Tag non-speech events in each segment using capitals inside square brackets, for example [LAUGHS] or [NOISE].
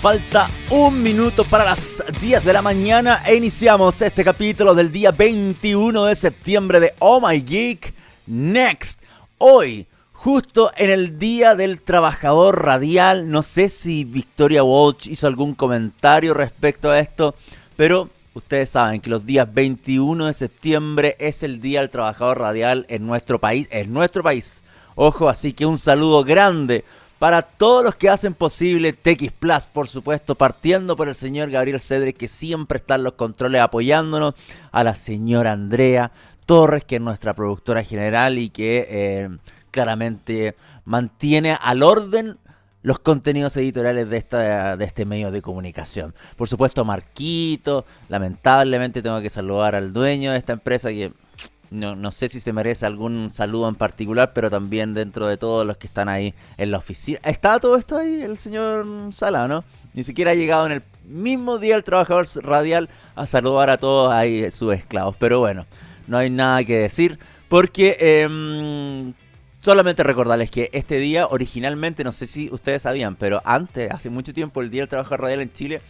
Falta un minuto para las 10 de la mañana e iniciamos este capítulo del día 21 de septiembre de Oh My Geek Next. Hoy, justo en el Día del Trabajador Radial, no sé si Victoria Walsh hizo algún comentario respecto a esto, pero ustedes saben que los días 21 de septiembre es el Día del Trabajador Radial en nuestro país, en nuestro país. Ojo, así que un saludo grande para todos los que hacen posible TX Plus, por supuesto, partiendo por el señor Gabriel Cedre, que siempre está en los controles apoyándonos, a la señora Andrea Torres, que es nuestra productora general y que eh, claramente mantiene al orden los contenidos editoriales de, esta, de este medio de comunicación. Por supuesto, Marquito, lamentablemente tengo que saludar al dueño de esta empresa que no, no sé si se merece algún saludo en particular, pero también dentro de todos los que están ahí en la oficina. ¿Está todo esto ahí el señor Sala, no? Ni siquiera ha llegado en el mismo día el trabajador radial a saludar a todos ahí sus esclavos. Pero bueno, no hay nada que decir porque... Em, solamente recordarles que este día originalmente, no sé si ustedes sabían, pero antes, hace mucho tiempo, el Día del Trabajador Radial en Chile,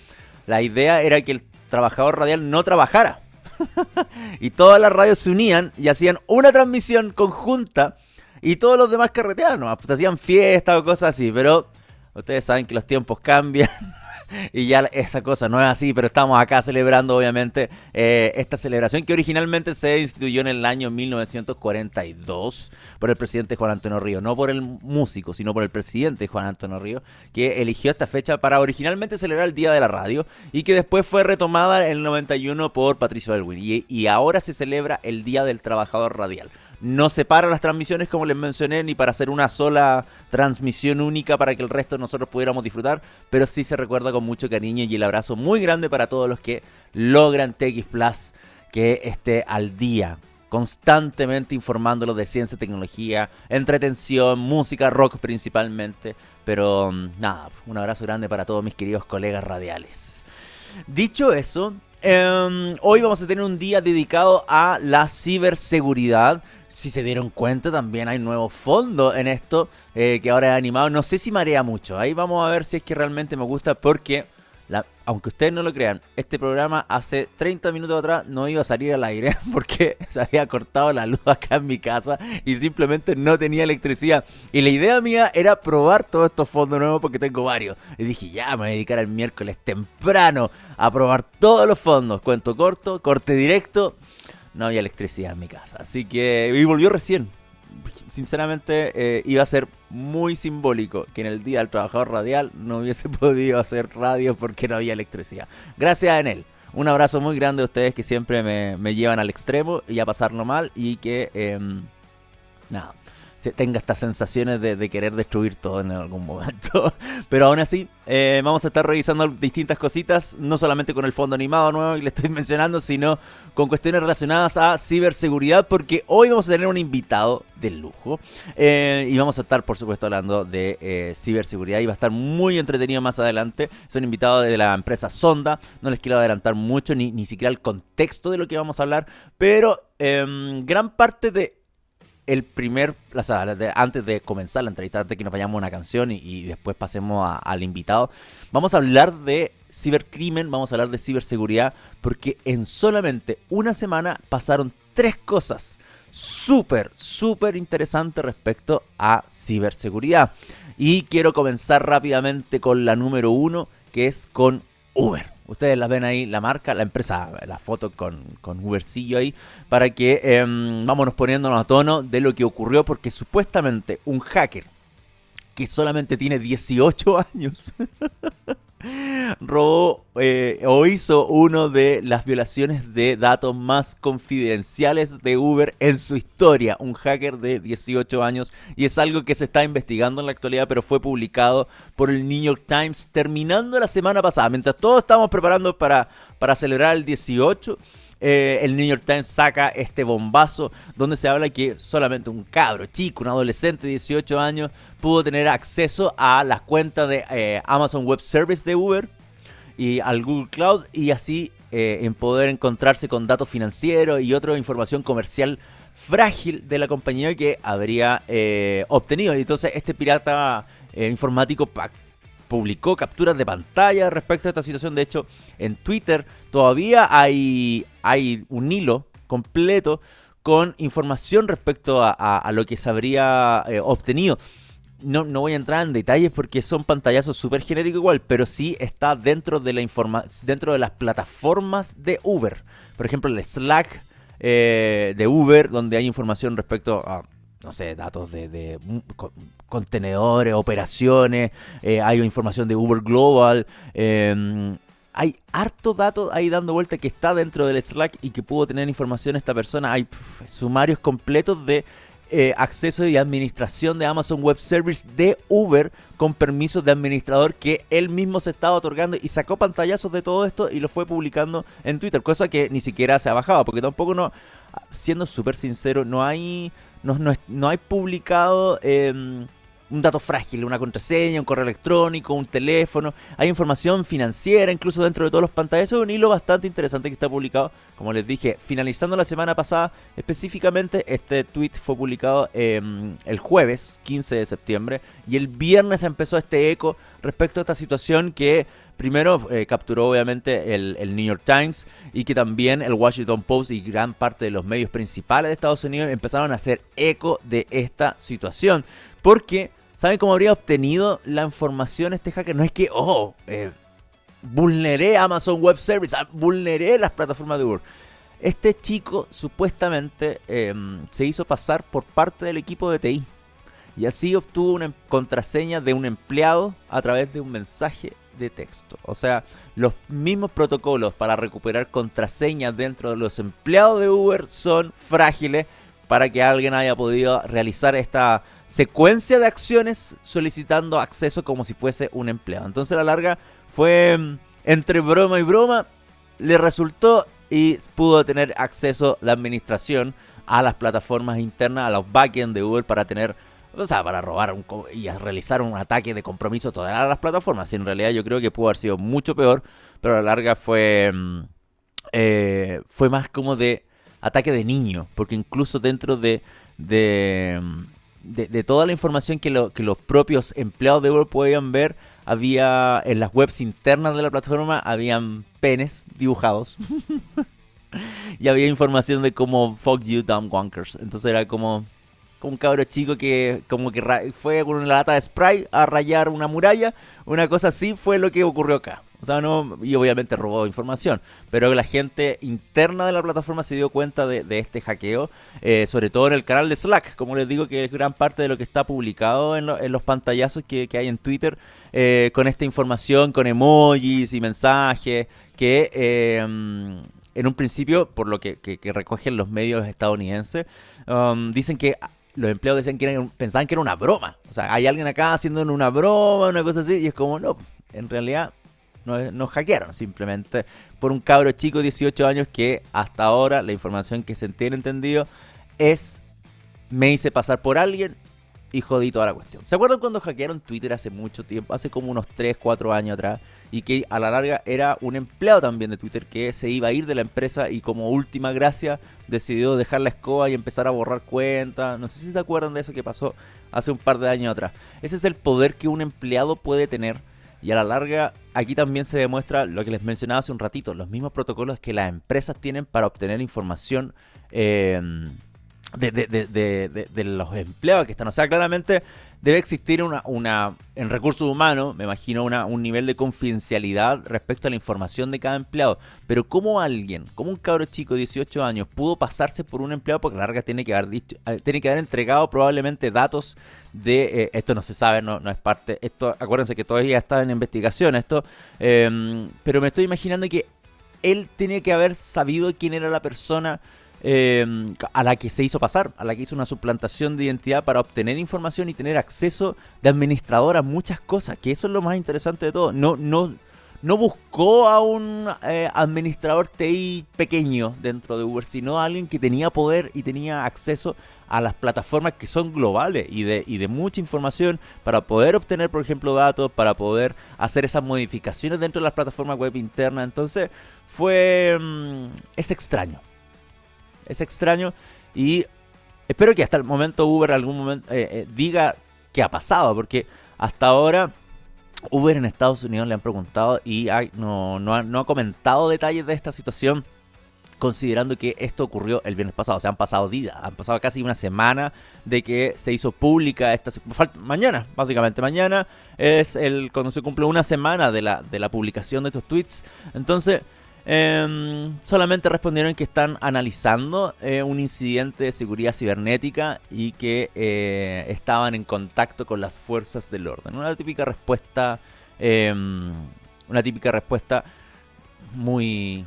la idea era que el trabajador radial no trabajara. [LAUGHS] y todas las radios se unían y hacían una transmisión conjunta y todos los demás carreteaban, pues hacían fiestas o cosas así, pero ustedes saben que los tiempos cambian [LAUGHS] [LAUGHS] y ya esa cosa no es así, pero estamos acá celebrando obviamente eh, esta celebración que originalmente se instituyó en el año 1942 por el presidente Juan Antonio Río, no por el músico, sino por el presidente Juan Antonio Río, que eligió esta fecha para originalmente celebrar el Día de la Radio y que después fue retomada en el 91 por Patricio Elwin y, y ahora se celebra el Día del Trabajador Radial no separa las transmisiones como les mencioné, ni para hacer una sola transmisión única para que el resto nosotros pudiéramos disfrutar, pero sí se recuerda con mucho cariño y el abrazo muy grande para todos los que logran TX Plus que esté al día constantemente informándolos de ciencia, tecnología, entretención, música, rock principalmente. Pero mm, nada, un abrazo grande para todos mis queridos colegas radiales. Dicho eso, em, hoy vamos a tener un día dedicado a la ciberseguridad si se dieron cuenta, también hay nuevo fondo en esto eh, que ahora es animado. No sé si marea mucho. Ahí vamos a ver si es que realmente me gusta porque, aunque ustedes no lo crean, este programa hace 30 minutos atrás no iba a salir al aire [LAUGHS] porque se había cortado la luz acá en mi casa y simplemente no tenía electricidad. Y la idea mía era probar todos estos fondos nuevos porque tengo varios. Y dije, ya me voy a dedicar el miércoles temprano a probar todos los fondos. Cuento corto, corte directo no había electricidad en mi casa. Así que, y volvió recién. Sinceramente, eh, iba a ser muy simbólico que en el Día del Trabajador Radial no hubiese [LAUGHS] podido hacer radio porque no había electricidad. Gracias a él. Un abrazo muy grande a ustedes que siempre me, llevan al extremo y a pasarlo mal y que, em, nada, tenga estas sensaciones de, querer destruir todo en algún momento. [LAUGHS] Pero aún así, eh, vamos a estar revisando distintas cositas, no solamente con el fondo animado nuevo que le estoy [LAUGHS] mencionando, sino con cuestiones relacionadas a ciberseguridad, porque hoy vamos a tener un invitado de lujo eh, y vamos a estar, por supuesto, hablando de eh, ciberseguridad y va a estar muy entretenido más adelante. Son invitados de la empresa Sonda, no les quiero adelantar mucho, ni, ni siquiera el contexto de lo que vamos a hablar, pero em, gran parte de el primer, o sea, antes de comenzar la entrevista, antes de que nos vayamos a una canción y, después pasemos al invitado, vamos a hablar de cibercrimen, vamos a hablar de ciberseguridad, porque en solamente una semana pasaron tres cosas súper, súper interesantes respecto a ciberseguridad. Y quiero comenzar rápidamente con la número uno, que es con Uber. Ustedes la ven ahí, la marca, la empresa, la foto con, con Ubercillo ahí, para que eh, vámonos poniéndonos a tono de lo que ocurrió, porque supuestamente un hacker que solamente tiene 18 [LAUGHS] años robó eh, o hizo uno de las violaciones de datos más confidenciales de Uber en su historia. Un hacker de 18 años y es algo que se está investigando en la actualidad, pero fue publicado por el New York Times terminando la semana pasada. Mientras todos estamos preparando para, para celebrar el 18 eh, el New York Times saca este bombazo donde se habla que solamente un cabro chico, un adolescente de 18 años, pudo tener acceso a las cuentas de eh, Amazon Web Service de Uber y al Google Cloud y así eh, en poder encontrarse con datos financieros y otra información comercial frágil de la compañía que habría obtenido. Y entonces este pirata informático publicó capturas de pantalla respecto a esta situación. De hecho, en Twitter todavía hay, un hilo completo con información respecto a, lo que se habría eh, obtenido. No, no, voy a entrar en detalles porque son pantallazos súper genéricos igual, pero sí está dentro de la informa dentro de las plataformas de Uber. Por ejemplo, el Slack eh, de Uber, donde hay información respecto a no sé, datos de, contenedores, operaciones, eh, hay información de Uber Global. Em, hay harto datos ahí dando vuelta que está dentro del Slack y que pudo tener información esta persona. Hay sumarios completos de eh, acceso y administración de Amazon Web Service de Uber con permisos de administrador que él mismo se estaba otorgando y sacó pantallazos de todo esto y lo fue publicando en Twitter, cosa que ni siquiera se ha bajado, porque tampoco no, siendo súper sincero, no hay, no, no, hay publicado... Eh, un dato frágil, una contraseña, un correo electrónico, un teléfono. Hay información financiera incluso dentro de todos los es un hilo bastante interesante que está publicado, como les dije, finalizando la semana pasada. Específicamente, este tweet fue publicado em, el jueves 15 de septiembre y el viernes empezó este eco respecto a esta situación que primero eh, capturó obviamente el, New York Times y que también el Washington Post y gran parte de los medios principales de Estados Unidos empezaron a hacer eco de esta situación. Porque ¿Saben cómo habría obtenido la información este hacker? No es que, oh, eh, vulneré Amazon Web Service, ah, vulneré las plataformas de Uber. Este chico supuestamente em, se hizo pasar por parte del equipo de TI. Y así obtuvo una contraseña de un empleado a través de un mensaje de texto. O sea, los mismos protocolos para recuperar contraseñas dentro de los empleados de Uber son frágiles para que alguien haya podido realizar esta secuencia de acciones solicitando acceso como si fuese un empleado. Entonces a la larga fue mm, entre broma y broma, le resultó y pudo tener acceso la administración a las plataformas internas, a los backends de Uber para tener, o sea, para robar y realizar un ataque de compromiso todas las plataformas. En realidad yo creo que pudo haber sido mucho peor, pero a la larga fue, mm, eh, fue más como de ataque de niño, porque incluso dentro de, de de, toda la información que, los propios empleados de Uber podían ver, había en las webs internas de la plataforma, habían penes dibujados. [LAUGHS] y había información de cómo fuck you dumb wonkers. Entonces era como, como un cabro chico que como que fue con una lata de spray a rayar una muralla. Una cosa así fue lo que ocurrió acá. O sea, no, y obviamente robó información. Pero la gente interna de la plataforma se dio cuenta de, este hackeo, eh, sobre todo en el canal de Slack. Como les digo, que es gran parte de lo que está publicado en, los pantallazos que, hay en Twitter, eh, con esta información, con emojis y mensajes, que eh, en un principio, por lo que, recogen los medios estadounidenses, um, dicen que los empleados decían que pensaban que era una broma. O sea, hay alguien acá haciendo una broma, una cosa así, y es como, no, en realidad nos, hackearon simplemente por un cabro chico de 18 años que hasta ahora la información que se tiene entendido es me hice pasar por alguien y jodí toda la cuestión. ¿Se acuerdan cuando hackearon Twitter hace mucho tiempo? Hace como unos 3, 4 años atrás. Y que a la larga era un empleado también de Twitter que se iba a ir de la empresa y como última gracia decidió dejar la escoba y empezar a borrar cuentas. No sé si se acuerdan de eso que pasó hace un par de años atrás. Ese es el poder que un empleado puede tener y a la larga, aquí también se demuestra lo que les mencionaba hace un ratito, los mismos protocolos que las empresas tienen para obtener información eh, de, de, los empleados que están. O sea, claramente debe existir una, una en recursos humanos, me imagino, una, un nivel de confidencialidad respecto a la información de cada empleado. Pero como alguien, como un cabro chico de 18 años, pudo pasarse por un empleado, porque la larga tiene que haber dicho, eh, tiene que haber entregado probablemente datos de eh, esto no se sabe, no, no es parte. Esto, acuérdense que todavía está en investigación esto. Em, pero me estoy imaginando que él tiene que haber sabido quién era la persona Em, a la que se hizo pasar, a la que hizo una suplantación de identidad para obtener información y tener acceso de administrador a muchas cosas, que eso es lo más interesante de todo. No, no, no buscó a un eh, administrador TI pequeño dentro de Uber, sino a alguien que tenía poder y tenía acceso a las plataformas que son globales y de, y de mucha información para poder obtener, por ejemplo, datos, para poder hacer esas modificaciones dentro de las plataformas web internas. Entonces, fue... Mm, es extraño es extraño y espero que hasta el momento Uber algún momento eh, eh, diga qué ha pasado, porque hasta ahora Uber en Estados Unidos le han preguntado y no, no, ha, no ha comentado detalles de esta situación considerando que esto ocurrió el viernes pasado. O han pasado días, han pasado casi una semana de que se hizo pública esta... Mañana, básicamente, mañana es el cuando se cumple una semana de la, de la publicación de estos tweets. Entonces, em, solamente respondieron que están analizando eh, un incidente de seguridad cibernética y que eh, estaban en contacto con las fuerzas del orden. Una típica respuesta... Em, una típica respuesta muy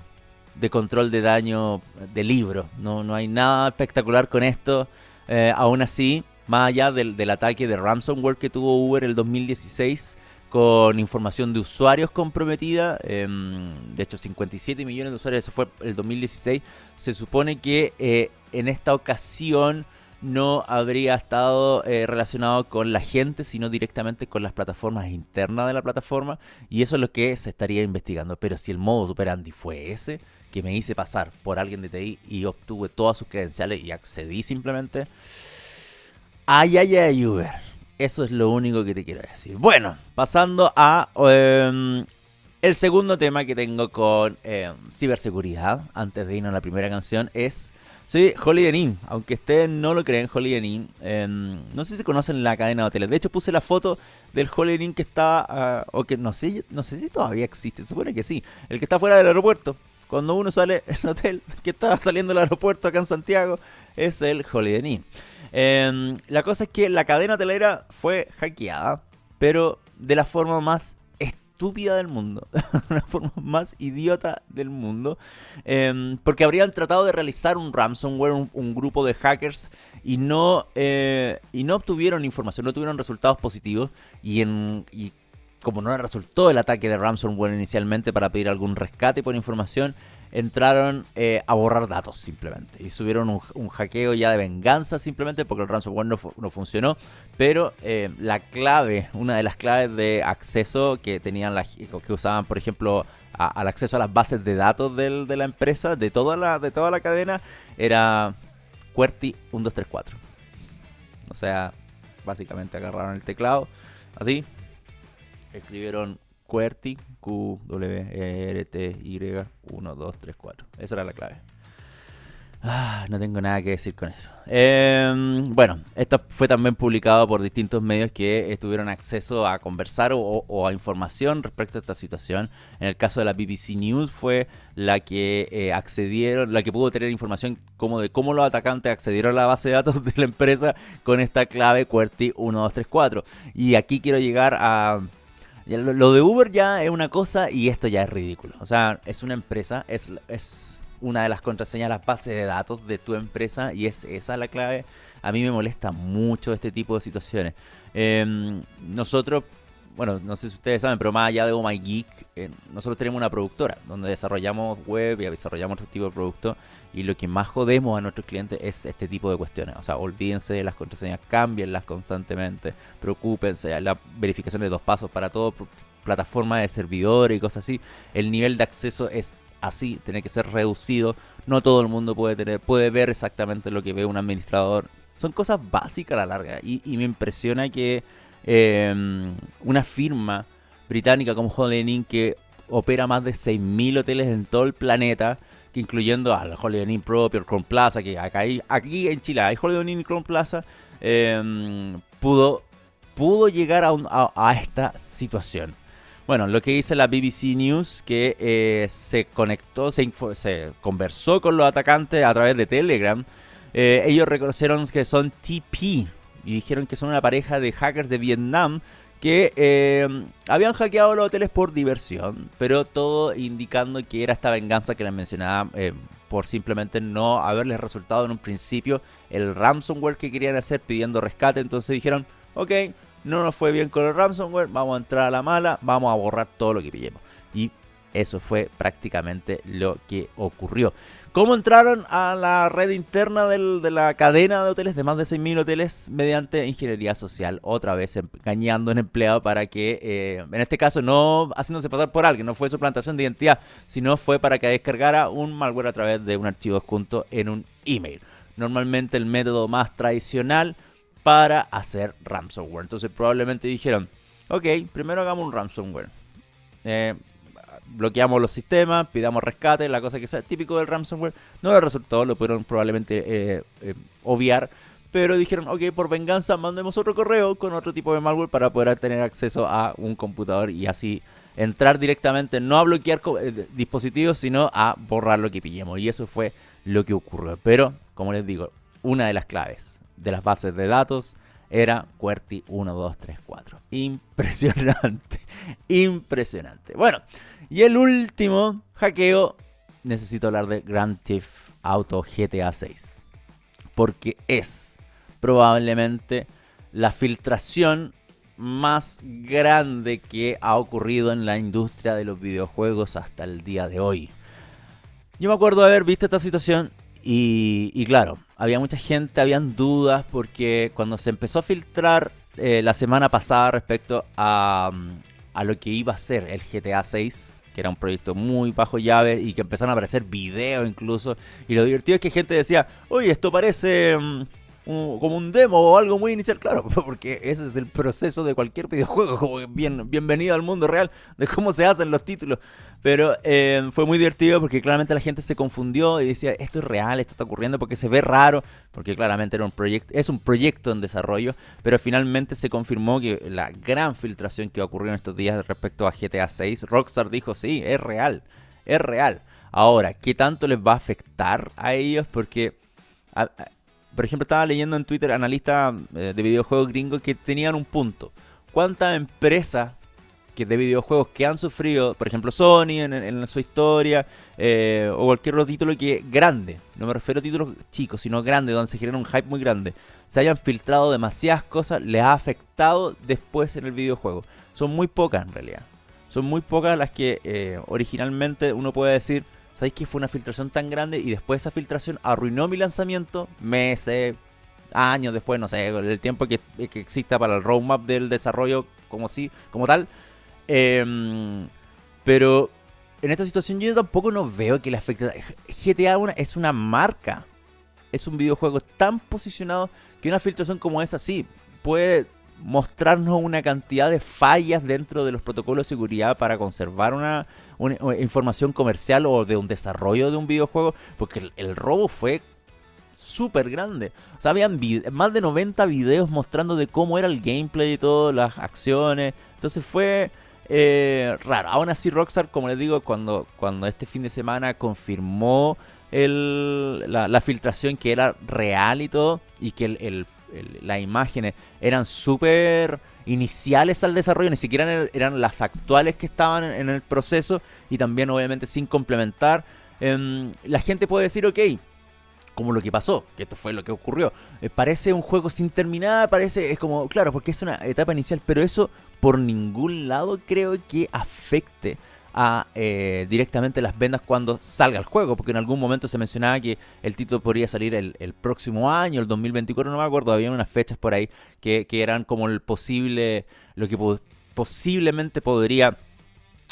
de control de daño de libro. No, no hay nada espectacular con esto. Eh, aún así, más allá del, ataque de ransomware que tuvo Uber el 2016 con información de usuarios comprometida, em, de hecho 57 millones de usuarios, eso fue el 2016, se supone que eh, en esta ocasión no habría estado eh, relacionado con la gente, sino directamente con las plataformas internas de la plataforma, y eso es lo que se estaría investigando. Pero si el modo operandi fue ese, que me hice pasar por alguien de TI y obtuve todas sus credenciales y accedí simplemente. Ay, ay, ay, Uber. Eso es lo único que te quiero decir. Bueno, pasando a em, el segundo tema que tengo con em, ciberseguridad, antes de irnos a la primera canción, es... Sí, Holiday Inn. Aunque ustedes no lo creen, Holiday Inn. Em, no sé si conocen la cadena de hoteles. De hecho, puse la foto del Holiday Inn que está. Ah, o que no sé, no sé si todavía existe. Supone que sí. El que está fuera del aeropuerto. Cuando uno sale el hotel [LAUGHS] que está saliendo del aeropuerto acá en Santiago, es el Holiday Inn. Em, la cosa es que la cadena hotelera fue hackeada, pero de la forma más estúpida del mundo, [LAUGHS] la forma más idiota del mundo, em, porque habrían tratado de realizar un ransomware, un, grupo de hackers, y no, eh, y no obtuvieron información, no tuvieron resultados positivos, y, en, como no resultó el ataque de ransomware inicialmente para pedir algún rescate por información, entraron eh, a borrar datos simplemente. Y subieron un, hackeo ya de venganza simplemente porque el ransomware no, no funcionó. Pero eh, la clave, una de las claves de acceso que tenían las, que usaban, por ejemplo, al acceso a las bases de datos de la empresa, de toda la, de toda la cadena, era QWERTY 1234. O sea, básicamente agarraron el teclado, así, escribieron QWERTY, Q, W, E, R, T, Y, 1, 2, 3, 4. Esa era la clave. Ah, no tengo nada que decir con eso. Em, bueno, esto fue también publicado por distintos medios que tuvieron acceso a conversar o, a información respecto a esta situación. En el caso de la BBC News fue la que eh, accedieron, la que pudo tener información como de cómo los atacantes accedieron a la base de datos de la empresa con esta clave QWERTY 1234. Y aquí quiero llegar a lo de Uber ya es una cosa y esto ya es ridículo. O sea, es una empresa, es, es una de las contraseñas, las bases de datos de tu empresa y es esa la clave. A mí me molesta mucho este tipo de situaciones. Em, nosotros bueno, no sé si ustedes saben, pero más allá de Oh My Geek, eh, nosotros tenemos una productora donde desarrollamos web y desarrollamos otro tipo de productos y lo que más jodemos a nuestros clientes es este tipo de cuestiones. O sea, olvídense de las contraseñas, cámbienlas constantemente, preocúpense, la verificación de dos pasos para todo, plataforma de servidores y cosas así. El nivel de acceso es así, tiene que ser reducido. No todo el mundo puede tener, puede ver exactamente lo que ve un administrador. Son cosas básicas a la larga y, y me impresiona que Em, una firma británica como Holiday Inn que opera más de 6.000 hoteles en todo el planeta, que incluyendo al Holiday Inn propio, el Crown Plaza, que acá aquí en Chile hay Holiday Inn y Crown Plaza, em, pudo, pudo llegar a, esta situación. Bueno, lo que dice la BBC News, que eh, se conectó, se, se, conversó con los atacantes a través de Telegram. Eh, ellos reconocieron que son TP, y dijeron que son una pareja de hackers de Vietnam que eh, habían hackeado los hoteles por diversión, pero todo indicando que era esta venganza que les mencionaba eh, por simplemente no haberles resultado en un principio el ransomware que querían hacer pidiendo rescate. Entonces dijeron, ok, no nos fue bien con el ransomware, vamos a entrar a la mala, vamos a borrar todo lo que pillemos. Y eso fue prácticamente lo que ocurrió. ¿Cómo entraron a la red interna de la cadena de hoteles, de más de 6.000 hoteles, mediante ingeniería social? Otra vez engañando a un empleado para que, eh, en este caso, no haciéndose pasar por alguien, no fue suplantación de identidad, sino fue para que descargara un malware a través de un archivo adjunto en un email. Normalmente el método más tradicional para hacer ransomware. Entonces probablemente dijeron, ok, primero hagamos un ransomware. Eh, bloqueamos los sistemas, pidamos rescate, la cosa que sea típico del ransomware. No le resultó, lo pudieron probablemente eh, eh, obviar. Pero dijeron, ok, por venganza mandemos otro correo con otro tipo de malware para poder tener acceso a un computador y así entrar directamente, no a bloquear dispositivos, sino a borrar lo que pillemos. Y eso fue lo que ocurrió. Pero, como les digo, una de las claves de las bases de datos era QWERTY 1234. Impresionante, [LAUGHS] impresionante. Bueno, y el último hackeo, necesito hablar de Grand Theft Auto GTA 6. Porque es probablemente la filtración más grande que ha ocurrido en la industria de los videojuegos hasta el día de hoy. Yo me acuerdo de haber visto esta situación y, claro, había mucha gente, habían dudas porque cuando se empezó a filtrar eh, la semana pasada respecto a, a, lo que iba a ser el GTA 6, que era un proyecto muy bajo llave y que empezaron a aparecer videos incluso, y lo divertido es que gente decía, oye, esto parece... Como un demo o algo muy inicial, claro, [LAUGHS] porque ese es el proceso de cualquier videojuego, [LAUGHS] como bien, bienvenido al mundo real de cómo se hacen los títulos. Pero eh, fue muy divertido porque claramente la gente se confundió y decía, esto es real, esto está ocurriendo porque se ve raro, porque claramente era un proyecto, es un proyecto en desarrollo, pero finalmente se confirmó que la gran filtración que ocurrió en estos días respecto a GTA 6, Rockstar dijo, sí, es real, es real. Ahora, ¿qué tanto les va a afectar a ellos? Porque por ejemplo, estaba leyendo en Twitter analistas eh, de videojuegos gringos que tenían un punto. ¿Cuántas empresas que de videojuegos que han sufrido, por ejemplo, Sony en, su historia, eh, o cualquier otro título que grande, no me refiero a títulos chicos, sino grandes, donde se genera un hype muy grande, se hayan filtrado demasiadas cosas, les ha afectado después en el videojuego. Son muy pocas en realidad. Son muy pocas las que eh, originalmente uno puede decir, ¿Sabéis que fue una filtración tan grande y después esa filtración arruinó mi lanzamiento? Meses, años después, no sé, el tiempo que, exista para el roadmap del desarrollo como, si, como tal. Em, pero en esta situación yo tampoco no veo que le afecte. GTA es una marca. Es un videojuego tan posicionado que una filtración como esa sí puede mostrarnos una cantidad de fallas dentro de los protocolos de seguridad para conservar una, información comercial o de un desarrollo de un videojuego, porque el, robo fue súper grande. O sea, habían más de 90 videos mostrando de cómo era el gameplay y todas las acciones. Entonces fue eh, raro. Aún así, Rockstar, como les digo, cuando, cuando este fin de semana confirmó el, la, filtración que era real y todo, y que el las imágenes eran súper iniciales al desarrollo, ni siquiera eran las actuales que estaban en el proceso y también obviamente sin complementar. Em, la gente puede decir, ok, como lo que pasó, que esto fue lo que ocurrió. Eh, parece un juego sin terminar, parece, es como, claro, porque es una etapa inicial, pero eso por ningún lado creo que afecte a eh, directamente las vendas cuando salga el juego, porque en algún momento se mencionaba que el título podría salir el, próximo año, el 2024, no me acuerdo, había unas fechas por ahí que, eran como el posible, lo que posiblemente podría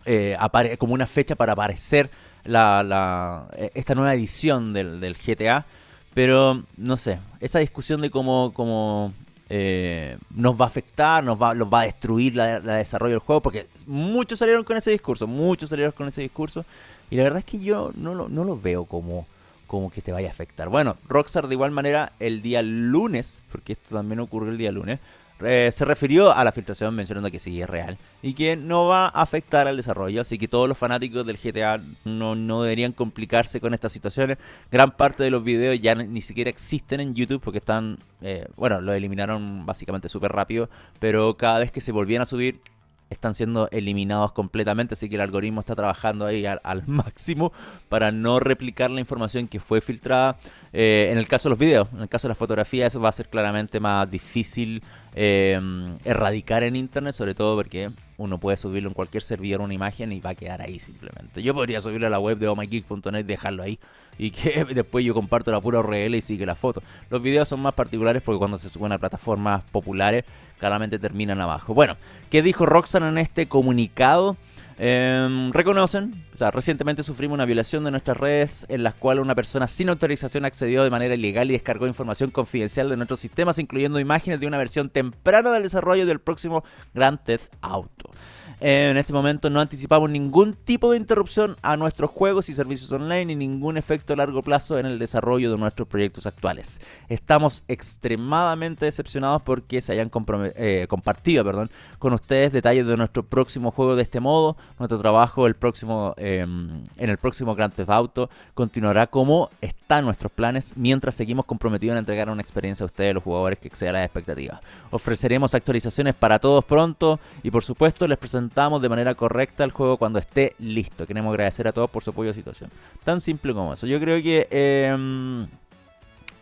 eh, como una fecha para aparecer la, e, esta nueva edición del, del, GTA, pero no sé, esa discusión de cómo, cómo eh, nos va a afectar, nos va, va a destruir la, desarrollo del juego, porque muchos salieron con ese discurso, muchos salieron con ese discurso, y la verdad es que yo no lo, no lo veo como, como que te vaya a afectar. Bueno, Rockstar de igual manera el día lunes, porque esto también ocurrió el día lunes, eh, se refirió a la filtración mencionando que sí es real y que no va a afectar al desarrollo, así que todos los fanáticos del GTA no, no deberían complicarse con estas situaciones. Gran parte de los videos ya ni siquiera existen en YouTube porque están, eh, bueno, lo eliminaron básicamente súper rápido, pero cada vez que se volvían a subir están siendo eliminados completamente, así que el algoritmo está trabajando ahí al, [LAUGHS] máximo para no replicar la información que fue filtrada. Eh, en el caso de los videos, en el caso de la fotografía, eso va a ser claramente más difícil eh, erradicar en internet, sobre todo porque uno puede subirlo en cualquier servidor una imagen y va a quedar ahí simplemente. Yo podría subirlo a la web de omygeek.net y dejarlo ahí y que [LAUGHS] después yo comparto la pura URL y sigue la foto. Los videos son más particulares porque cuando se suben a plataformas populares claramente terminan abajo. Bueno, ¿qué dijo Roxanne en este comunicado? Em, reconocen, o sea, recientemente sufrimos una violación de nuestras redes en las cuales una persona sin autorización accedió de manera ilegal y descargó información confidencial de nuestros sistemas, incluyendo imágenes de una versión temprana del desarrollo del próximo Grand Theft Auto. En este momento no anticipamos ningún tipo de interrupción a nuestros juegos y servicios online y ningún efecto a largo plazo en el desarrollo de nuestros proyectos actuales. Estamos extremadamente decepcionados porque se hayan eh, compartido perdón, con ustedes detalles de nuestro próximo juego de este modo. Nuestro trabajo el próximo, em, en el próximo Grand Theft Auto continuará como están nuestros planes mientras seguimos comprometidos en entregar una experiencia a ustedes, los jugadores, que exceda las expectativas. Ofreceremos actualizaciones para todos pronto y por supuesto les presentamos de manera correcta el juego cuando esté listo. Queremos agradecer a todos por su apoyo a situación. Tan simple como eso. Yo creo que em,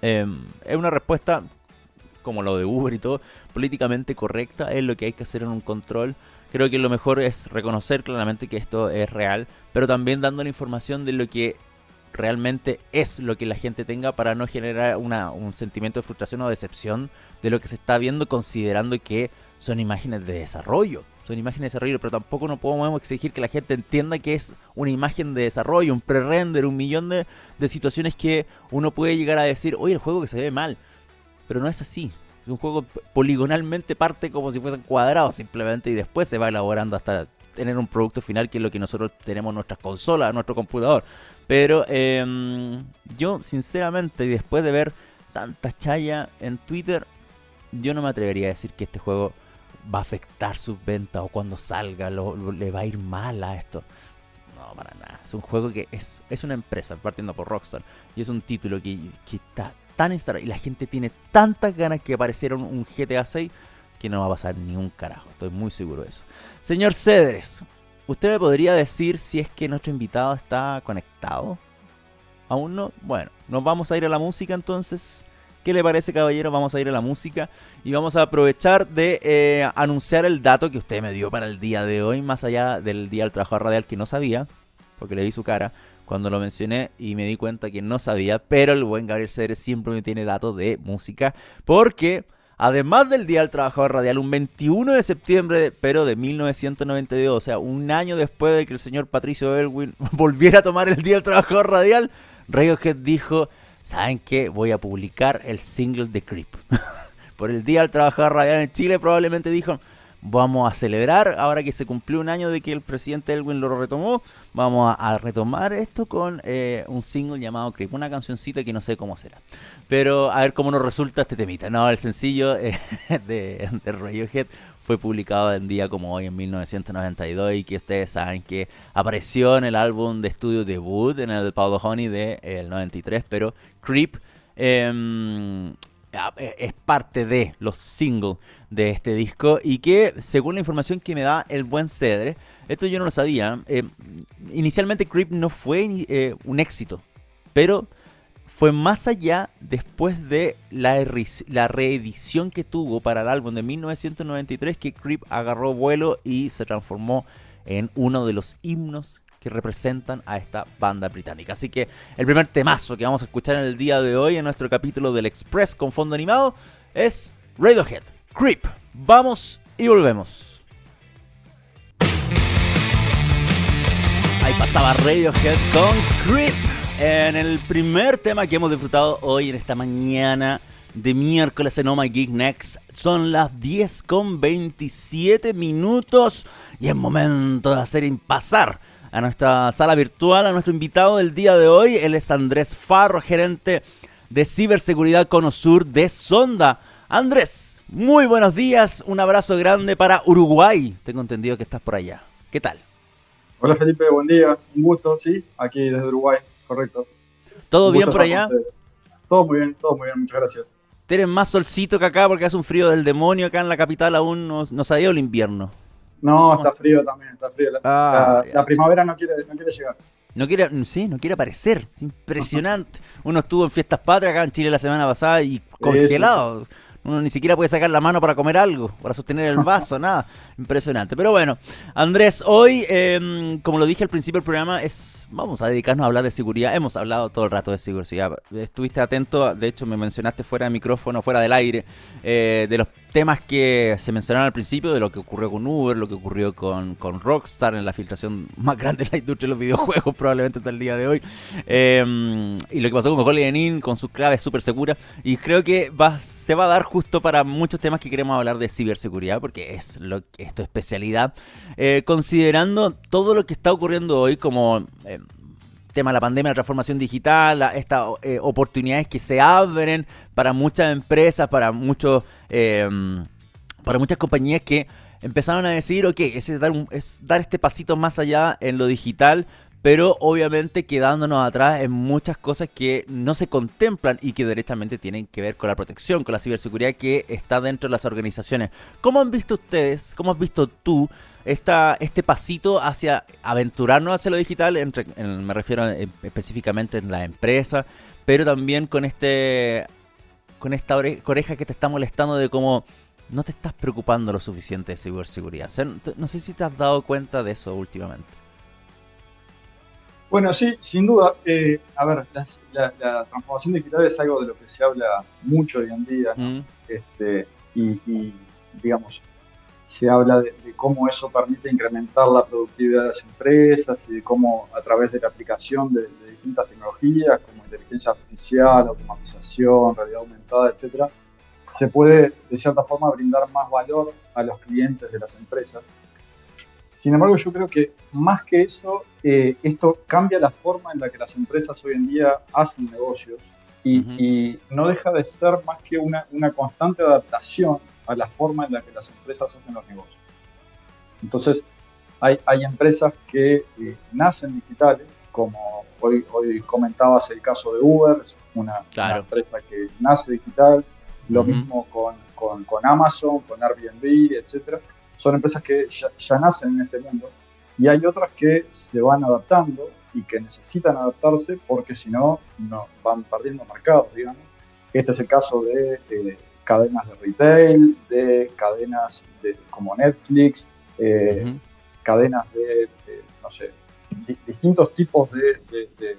em, es una respuesta, como lo de Uber y todo, políticamente correcta. Es lo que hay que hacer en un control. Creo que lo mejor es reconocer claramente que esto es real, pero también dando la información de lo que realmente es lo que la gente tenga para no generar una, un sentimiento de frustración o decepción de lo que se está viendo considerando que son imágenes de desarrollo son imágenes de desarrollo, pero tampoco no podemos exigir que la gente entienda que es una imagen de desarrollo, un pre-render, un millón de, situaciones que uno puede llegar a decir, oye, el juego que se ve mal. Pero no es así. Es un juego poligonalmente parte como si fuesen cuadrados simplemente y después se va elaborando hasta tener un producto final que es lo que nosotros tenemos en nuestras consolas, nuestro computador. Pero em, yo, sinceramente, y después de ver tanta chaya en Twitter, yo no me atrevería a decir que este juego va a afectar sus ventas o cuando salga le va a ir mal a esto. No, para nada. Es un juego que es, es una empresa partiendo por Rockstar y es un título que, está tan instalado y la gente tiene tantas ganas que apareciera un, GTA 6 que no va a pasar ni un carajo. Estoy muy seguro de eso. Señor Cedres, ¿usted me podría decir si es que nuestro invitado está conectado? ¿Aún no? Bueno, nos vamos a ir a la música entonces. ¿Qué le parece, caballero? Vamos a ir a la música y vamos a aprovechar de eh, anunciar el dato que usted me dio para el día de hoy, más allá del día del trabajo radial que no sabía, porque le di su cara cuando lo mencioné y me di cuenta que no sabía, pero el buen Gabriel Cedres siempre me tiene datos de música, porque además del Día del Trabajador Radial, un 21 de septiembre, pero de 1992, o sea, un año después de que el señor Patricio Elwin [LAUGHS] volviera a tomar el Día del Trabajador Radial, Radiohead dijo, ¿saben qué? Voy a publicar el single de Creep. [LAUGHS] Por el Día del Trabajador Radial en Chile probablemente dijo, vamos a celebrar, ahora que se cumplió un año de que el presidente Elwin lo retomó, vamos a, retomar esto con eh, un single llamado Creep, una cancioncita que no sé cómo será. Pero a ver cómo nos resulta este temita. No, el sencillo eh, [LAUGHS] de, de Radiohead fue publicado en día como hoy en 1992 y que ustedes saben que apareció en el álbum de estudio debut en el Paulo Honey del de, 93, pero Creep em, es parte de los singles de este disco y que según la información que me da el buen Cedre, esto yo no lo sabía, em, inicialmente Creep no fue eh, un éxito, pero fue más allá después de la, la, reedición que tuvo para el álbum de 1993 que Creep agarró vuelo y se transformó en uno de los himnos que representan a esta banda británica. Así que el primer temazo que vamos a escuchar en el día de hoy en nuestro capítulo del Express con fondo animado es Radiohead, Creep. Vamos y volvemos. Ahí pasaba Radiohead con Creep. En el primer tema que hemos disfrutado hoy en esta mañana de miércoles en Oh My Geek Next son las 10 con 27 minutos y es momento de hacer impasar a nuestra sala virtual a nuestro invitado del día de hoy. Él es Andrés Farro, gerente de ciberseguridad Conosur de Sonda. Andrés, muy buenos días, un abrazo grande para Uruguay. Tengo entendido que estás por allá. ¿Qué tal? Hola Felipe, buen día, un gusto, sí, aquí desde Uruguay correcto. ¿Todo bien por allá? Todo muy bien, todo muy bien, muchas gracias. ¿Tienes más solcito que acá porque hace un frío del demonio acá en la capital aún no, no se ha ido el invierno? No, está frío también, está frío. La, ah, primavera no quiere, no quiere llegar. No quiere, sí, no quiere aparecer. Es impresionante. Uno estuvo en fiestas patrias acá en Chile la semana pasada y congelado. Uno ni siquiera puede sacar la mano para comer algo, para sostener el vaso, [LAUGHS] nada. Impresionante. Pero bueno, Andrés, hoy, em, como lo dije al principio del programa, es vamos a dedicarnos a hablar de seguridad. Hemos hablado todo el rato de seguridad. Estuviste atento, de hecho me mencionaste fuera de micrófono, fuera del aire, eh, de los temas que se mencionaron al principio, de lo que ocurrió con Uber, lo que ocurrió con, con Rockstar en la filtración más grande de la industria de los videojuegos, [LAUGHS] probablemente hasta el día de hoy. Em, y lo que pasó con Holiday Inn, con sus claves súper seguras. Y creo que va, se va a dar justo para muchos temas que queremos hablar de ciberseguridad, porque es lo es tu especialidad. Eh, considerando todo lo que está ocurriendo hoy como... Em, tema de la pandemia, la transformación digital, estas eh, oportunidades que se abren para muchas empresas, para muchos, em, para muchas compañías que empezaron a decir, ok, es dar, es dar este pasito más allá en lo digital, pero obviamente quedándonos atrás en muchas cosas que no se contemplan y que derechamente tienen que ver con la protección, con la ciberseguridad que está dentro de las organizaciones. ¿Cómo han visto ustedes, cómo has visto tú esta, este pasito hacia aventurarnos hacia lo digital? Entre, me refiero específicamente en la empresa, pero también con este con esta oreja que te está molestando de cómo no te estás preocupando lo suficiente de ciberseguridad. no sé si te has dado cuenta de eso últimamente. Bueno, sí, sin duda. Eh, a ver, la, transformación digital es algo de lo que se habla mucho hoy en día, mm. este, y, digamos, se habla de, cómo eso permite incrementar la productividad de las empresas y de cómo a través de la aplicación de, distintas tecnologías como inteligencia artificial, automatización, realidad aumentada, etcétera, se puede de cierta forma brindar más valor a los clientes de las empresas sin embargo, yo creo que más que eso, eh, esto cambia la forma en la que las empresas hoy en día hacen negocios y, no deja de ser más que una, constante adaptación a la forma en la que las empresas hacen los negocios. Entonces, hay, empresas que eh, nacen digitales, como hoy, hoy comentabas el caso de Uber, es una, empresa que nace digital, lo mismo con, con, con Amazon, con Airbnb, etcétera son empresas que ya, nacen en este mundo y hay otras que se van adaptando y que necesitan adaptarse porque si no, no van perdiendo mercado, digamos. Este es el caso de eh, cadenas de retail, de cadenas de, como Netflix, eh, cadenas de, no sé, distintos tipos de,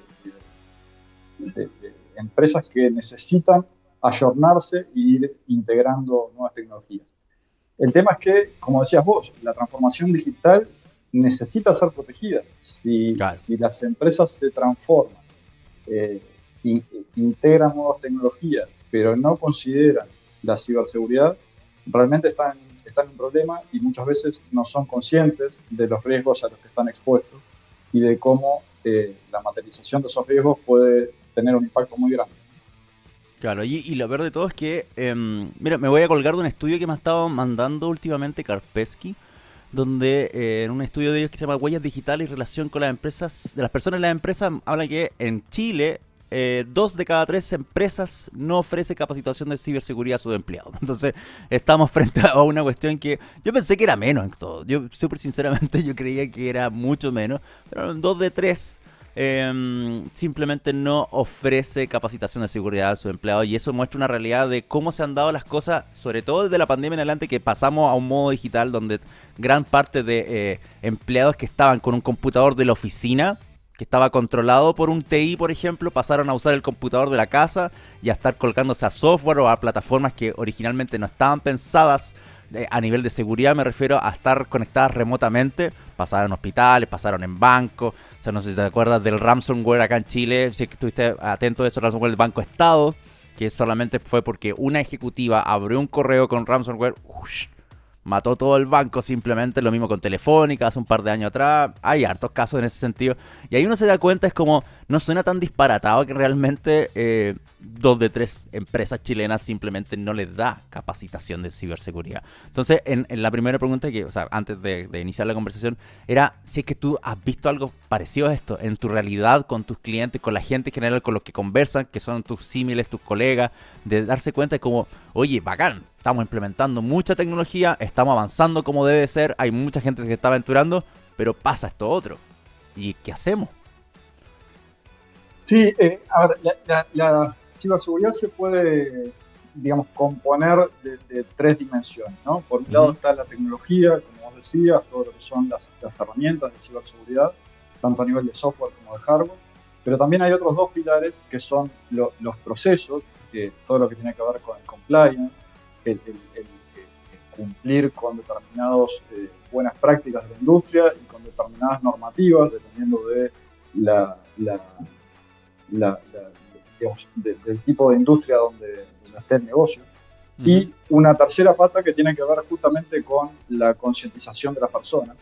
empresas que necesitan ayornarse e ir integrando nuevas tecnologías. El tema es que, como decías vos, la transformación digital necesita ser protegida. Si, las empresas se transforman e integran nuevas tecnologías, pero no consideran la ciberseguridad, realmente están, están en un problema y muchas veces no son conscientes de los riesgos a los que están expuestos y de cómo eh, la materialización de esos riesgos puede tener un impacto muy grande. Claro, y, lo peor de todo es que, em, mira, me voy a colgar de un estudio que me ha estado mandando últimamente Karpesky, donde eh, en un estudio de ellos que se llama Huellas Digitales y Relación con las Empresas, de las personas en las empresas, habla que en Chile eh, dos de cada tres empresas no ofrece capacitación de ciberseguridad a sus empleados. [LAUGHS] Entonces, estamos frente a una cuestión que yo pensé que era menos en todo. Yo, súper sinceramente, [LAUGHS] yo creía que era mucho menos, pero dos de tres Em, simplemente no ofrece capacitación de seguridad a sus empleados y eso muestra una realidad de cómo se han dado las cosas, sobre todo desde la pandemia en adelante, que pasamos a un modo digital donde gran parte de eh, empleados que estaban con un computador de la oficina, que estaba controlado por un TI, por ejemplo, pasaron a usar el computador de la casa y a estar colgándose a software o a plataformas que originalmente no estaban pensadas eh, a nivel de seguridad, me refiero a estar conectadas remotamente. Pasaron en hospitales, pasaron en bancos, o sea, no sé si te acuerdas del ransomware acá en Chile, si estuviste atento a eso, ransomware del Banco Estado, que solamente fue porque una ejecutiva abrió un correo con ransomware, mató todo el banco simplemente, lo mismo con Telefónica hace un par de años atrás, hay hartos casos en ese sentido, y ahí uno se da cuenta, es como, no suena tan disparatado que realmente eh, dos de tres empresas chilenas simplemente no les da capacitación de ciberseguridad. Entonces, en, la primera pregunta, que, o sea, antes de, iniciar la conversación, era si es que tú has visto algo parecido a esto en tu realidad con tus clientes, con la gente en general con los que conversan, que son tus símiles, tus colegas, de darse cuenta de como, oye, bacán, estamos implementando mucha tecnología, estamos avanzando como debe ser, hay mucha gente que se está aventurando, pero pasa esto otro. ¿Y qué hacemos? Sí, eh, a ver, la, ciberseguridad se puede digamos, componer de, tres dimensiones. ¿no? Por un lado está la tecnología, como vos decías, todo lo que son las, herramientas de ciberseguridad, tanto a nivel de software como de hardware. Pero también hay otros dos pilares que son los procesos, que todo lo que tiene que ver con el compliance, el, cumplir con determinadas eh, buenas prácticas de la industria y con determinadas normativas, dependiendo de la, del tipo de industria donde, esté el negocio. Y una tercera pata que tiene que ver justamente con la concientización de las personas,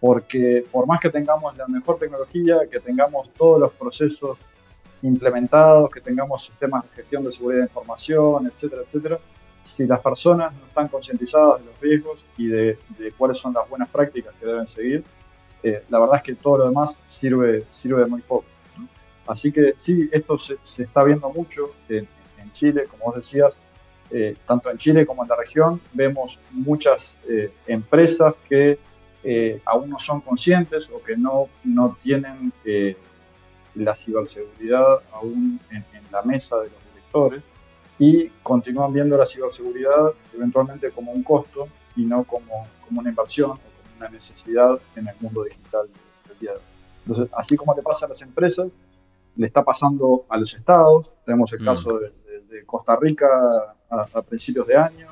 porque por más que tengamos la mejor tecnología, que tengamos todos los procesos implementados, que tengamos sistemas de gestión de seguridad de información, etcétera, etcétera, si las personas no están concientizadas de los riesgos y de, cuáles son las buenas prácticas que deben seguir, eh, la verdad es que todo lo demás sirve, sirve muy poco. Así que sí, esto se, está viendo mucho en, Chile, como vos decías, eh, tanto en Chile como en la región, vemos muchas eh, empresas que aún no son conscientes o que no, no tienen la ciberseguridad aún en, en la mesa de los directores y continúan viendo la ciberseguridad eventualmente como un costo y no como, como una inversión o como una necesidad en el mundo digital del día de hoy. Entonces, así como le pasa a las empresas, le está pasando a los estados. Tenemos el mm. caso de, Costa Rica a, principios de año,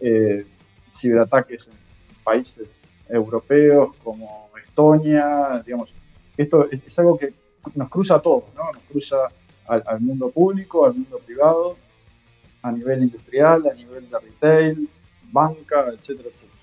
eh, ciberataques en países europeos como Estonia, digamos. Esto es, algo que nos cruza a todos, ¿no? Nos cruza al mundo público, al mundo privado a nivel industrial, a nivel de retail, banca, etcétera, etcétera.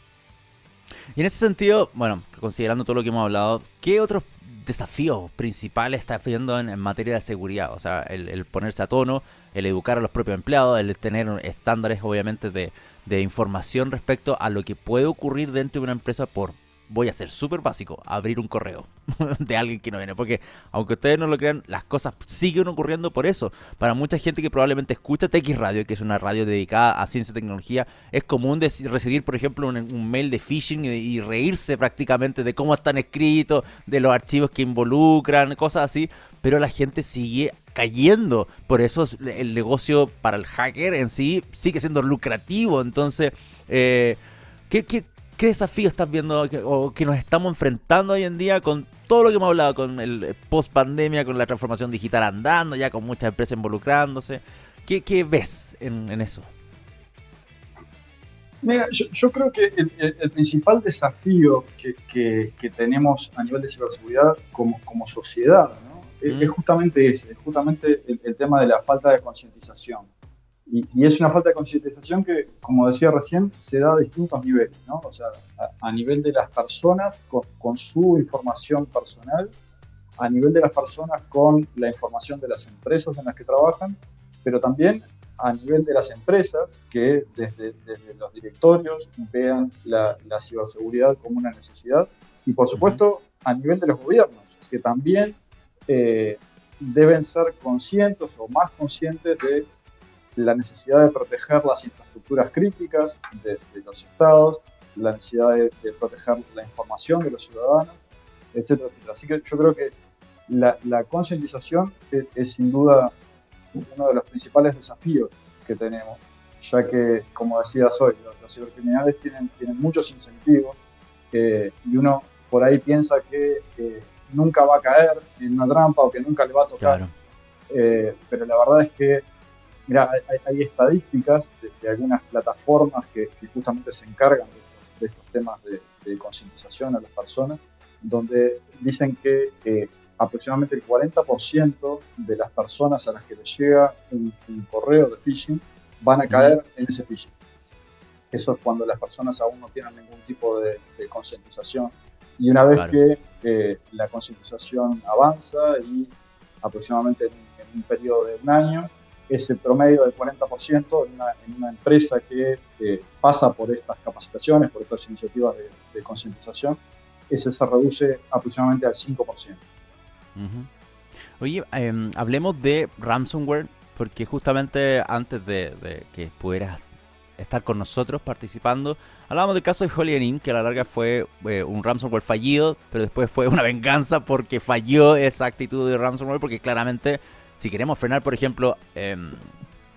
Y en ese sentido, bueno, considerando todo lo que hemos hablado, ¿qué otros desafíos principales está viendo en, materia de seguridad? O sea, el, ponerse a tono, el educar a los propios empleados, el tener estándares, obviamente, de, de información respecto a lo que puede ocurrir dentro de una empresa por voy a ser súper básico, abrir un correo [LAUGHS] de alguien que no viene. Porque aunque ustedes no lo crean, las cosas siguen ocurriendo por eso. Para mucha gente que probablemente escucha TX Radio, que es una radio dedicada a ciencia y tecnología, es común recibir, por ejemplo, un, mail de phishing y, reírse prácticamente de cómo están escritos, de los archivos que involucran, cosas así. Pero la gente sigue cayendo. Por eso el negocio para el hacker en sí sigue siendo lucrativo. Entonces, eh, ¿qué, qué, ¿Qué desafío estás viendo o que nos estamos enfrentando hoy en día con todo lo que hemos hablado, con el post pandemia, con la transformación digital andando, ya con muchas empresas involucrándose? ¿Qué, ves en, eso? Mira, yo, creo que el, principal desafío que, tenemos a nivel de ciberseguridad como, como sociedad es, mm. justamente ese, es justamente el, tema de la falta de concientización. Y, es una falta de concientización que, como decía recién, se da a distintos niveles, ¿no? O sea, a, nivel de las personas con, su información personal, a nivel de las personas con la información de las empresas en las que trabajan, pero también a nivel de las empresas que desde, desde los directorios vean la, la, ciberseguridad como una necesidad y por supuesto a nivel de los gobiernos que también eh, deben ser conscientes o más conscientes de la necesidad de proteger las infraestructuras críticas de, los estados, la necesidad de, proteger la información de los ciudadanos, etcétera, etcétera. Así que yo creo que la, concientización es, sin duda uno de los principales desafíos que tenemos, ya que, como decías hoy, los, cibercriminales tienen, tienen muchos incentivos eh, y uno por ahí piensa que nunca va a caer en una trampa o que nunca le va a tocar. Eh, pero la verdad es que Mira, hay, estadísticas de, algunas plataformas que, justamente se encargan de estos, temas de, concientización a las personas, donde dicen que eh, aproximadamente el 40% de las personas a las que les llega un, correo de phishing van a caer en ese phishing. Eso es cuando las personas aún no tienen ningún tipo de, concientización. Y una vez que eh, la concientización avanza y aproximadamente en un periodo de un año, ese promedio del 40% en una, en una empresa que pasa por estas capacitaciones, por estas iniciativas de, concientización, ese se reduce aproximadamente al 5%. Oye, em, hablemos de ransomware, porque justamente antes de, que pudieras estar con nosotros participando, hablábamos del caso de Holy que a la larga fue eh, un ransomware fallido, pero después fue una [LAUGHS] venganza porque falló esa actitud de ransomware, porque claramente si queremos frenar, por ejemplo, em,